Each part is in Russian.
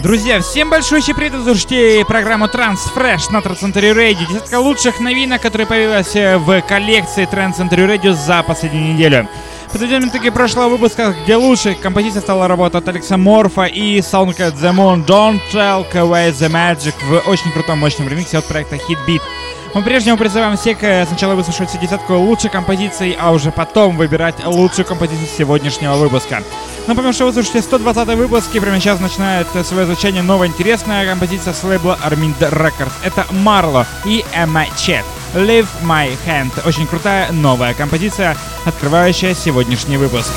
Друзья, всем большой привет! Вы слушаете программу Transfresh на Trans Radio. Десятка лучших новинок, которые появилась э, в коллекции Trans Radio за последнюю неделю. Подведем итоги прошлого выпуска, где лучшей композиция стала работа от Алекса Морфа и Soundcat The Moon Don't Take Away The Magic в очень крутом мощном ремиксе от проекта Hitbeat. Мы прежнему призываем всех э, сначала выслушать все десятку лучших композиций, а уже потом выбирать лучшую композицию сегодняшнего выпуска. Напомню, что вы слушаете 120 выпуск, и прямо сейчас начинает свое звучание новая интересная композиция с лейбла Armind Records. Это Марло и Эмма Чет. Live My Hand. Очень крутая новая композиция, открывающая сегодняшний выпуск.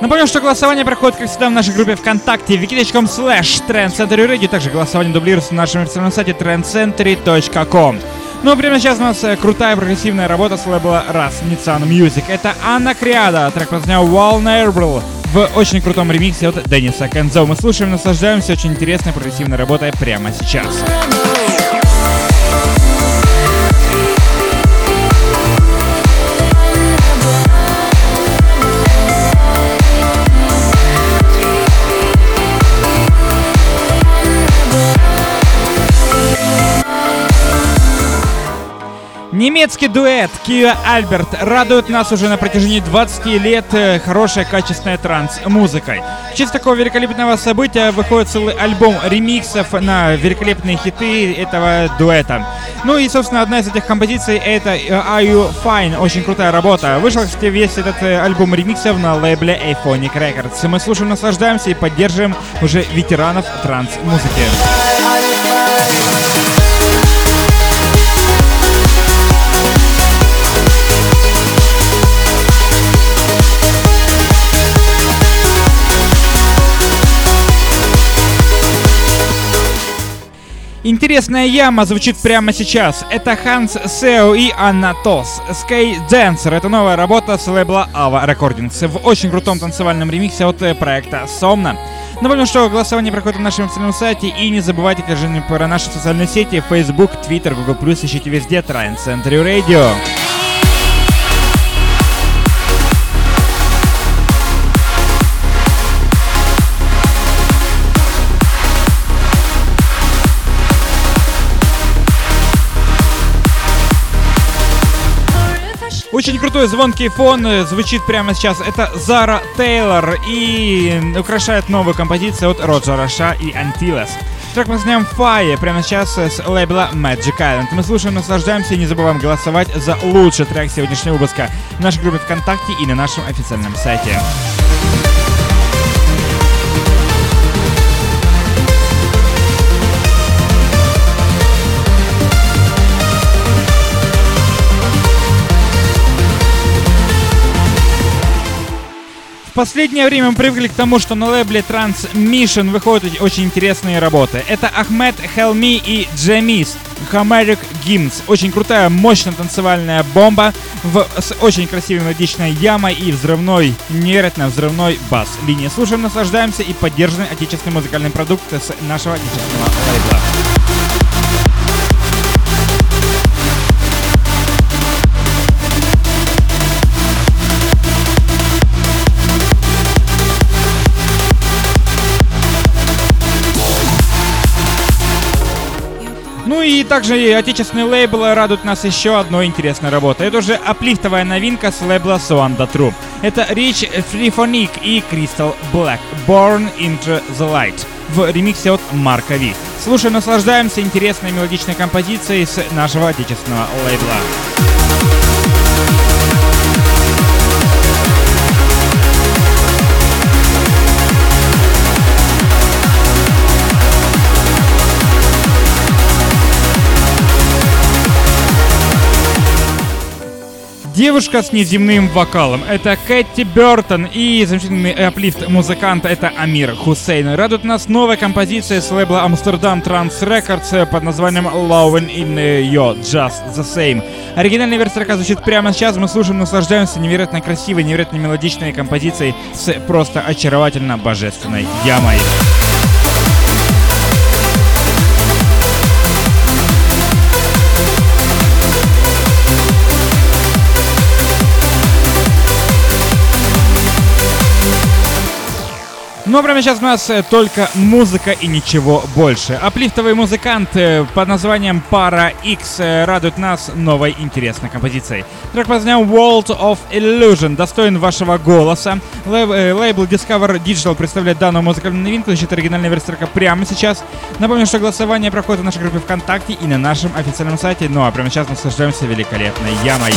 Напомню, что голосование проходит, как всегда, в нашей группе ВКонтакте wiki.com slash trendcentury Также голосование дублируется на нашем официальном сайте trendcentury.com. Ну а прямо сейчас у нас э, крутая прогрессивная работа с лейбла Раз Nissan Music. Это Анна Криада, трек под названием Vulnerable в очень крутом ремиксе от Дениса Кензо. Мы слушаем, наслаждаемся очень интересной прогрессивной работой прямо сейчас. Немецкий дуэт Киа Альберт радует нас уже на протяжении 20 лет э, хорошей качественной транс-музыкой. В честь такого великолепного события выходит целый альбом ремиксов на великолепные хиты этого дуэта. Ну и, собственно, одна из этих композиций это э, Are You Fine? Очень крутая работа. Вышел, кстати, весь этот э, альбом ремиксов на лейбле Aphonic Records. Мы слушаем, наслаждаемся и поддерживаем уже ветеранов транс-музыки. Интересная яма звучит прямо сейчас. Это Ханс Сео и Анна Тос. Sky Dancer — это новая работа с лейбла Ava Recordings в очень крутом танцевальном ремиксе от э, проекта Somna. Напомню, что голосование проходит на нашем официальном сайте и не забывайте также про наши социальные сети Facebook, Twitter, Google+, ищите везде Trend Century Radio. Очень крутой звонкий фон э, звучит прямо сейчас. Это Зара Тейлор и украшает новую композицию от Роджера Ша и Антилес. Трек мы знаем Fire прямо сейчас с лейбла Magic Island. Мы слушаем, наслаждаемся и не забываем голосовать за лучший трек сегодняшнего выпуска в нашей группе ВКонтакте и на нашем официальном сайте. Последнее время мы привыкли к тому, что на лейбле Transmission выходят очень интересные работы. Это Ахмед Хелми и Джемис Homeric Гимнс. Очень крутая, мощная танцевальная бомба в, с очень красивой мелодичной ямой и взрывной, невероятно взрывной бас. Линии слушаем, наслаждаемся и поддерживаем отечественный музыкальный продукт с нашего отечественного лейбла. Также и отечественные лейблы радуют нас еще одной интересной работой. Это уже аплифтовая новинка с лейбла Suanda True. Это Rich Freephonic и Crystal Black Born into the Light в ремиксе от Марка Ви. Слушаем, наслаждаемся интересной мелодичной композицией с нашего отечественного лейбла. Девушка с неземным вокалом. Это Кэти Бертон и замечательный аплифт музыкант это Амир Хусейн. Радует нас новая композиция с лейбла Amsterdam Trans Records под названием Loving in Your Just the Same. Оригинальная версия трека звучит прямо сейчас. Мы слушаем, наслаждаемся невероятно красивой, невероятно мелодичной композицией с просто очаровательно божественной ямой. Но прямо сейчас у нас э, только музыка и ничего больше. Аплифтовый музыкант э, под названием Para X э, радует нас новой интересной композицией. Трек под названием World of Illusion достоин вашего голоса. Лейбл Discover Digital представляет данную музыкальную новинку. Ищите оригинальный версия трека прямо сейчас. Напомню, что голосование проходит в нашей группе ВКонтакте и на нашем официальном сайте. Ну а прямо сейчас наслаждаемся великолепной ямой.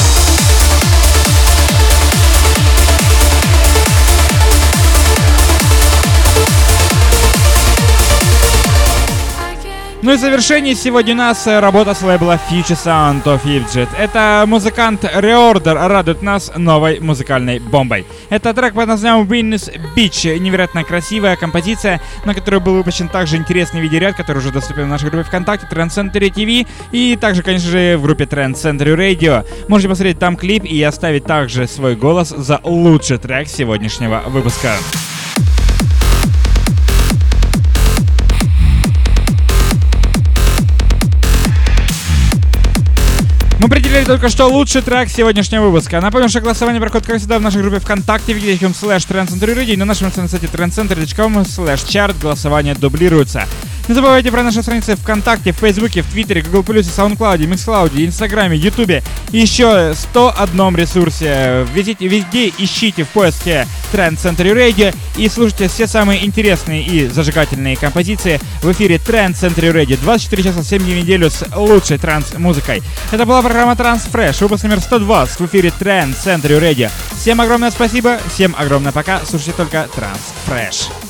Ну и в сегодня у нас э, работа с лейбла Future Sound of Egypt. Это музыкант Reorder радует нас новой музыкальной бомбой. Это трек под названием Venus Beach. Невероятно красивая композиция, на которую был выпущен также интересный видеоряд, который уже доступен в нашей группе ВКонтакте Trend Center TV и также, конечно же, в группе Trend Center Radio. Можете посмотреть там клип и оставить также свой голос за лучший трек сегодняшнего выпуска. Мы определили только что лучший трек сегодняшнего выпуска. Напомню, что голосование проходит, как всегда, в нашей группе ВКонтакте, www.com slash trendcenter и на нашем сайте trendcenter.com slash chart голосование дублируется. Не забывайте про наши страницы ВКонтакте, в Фейсбуке, в Твиттере, Google+, Саундклауде, Миксклауде, Инстаграме, Ютубе и еще 101 ресурсе. Везите, везде ищите в поиске Trend Center Radio и слушайте все самые интересные и зажигательные композиции в эфире Trend Center Radio 24 часа 7 дней в неделю с лучшей транс-музыкой. Это была программа Trans Fresh, выпуск номер 120 в эфире Trend Center Radio. Всем огромное спасибо, всем огромное пока, слушайте только Trans Fresh.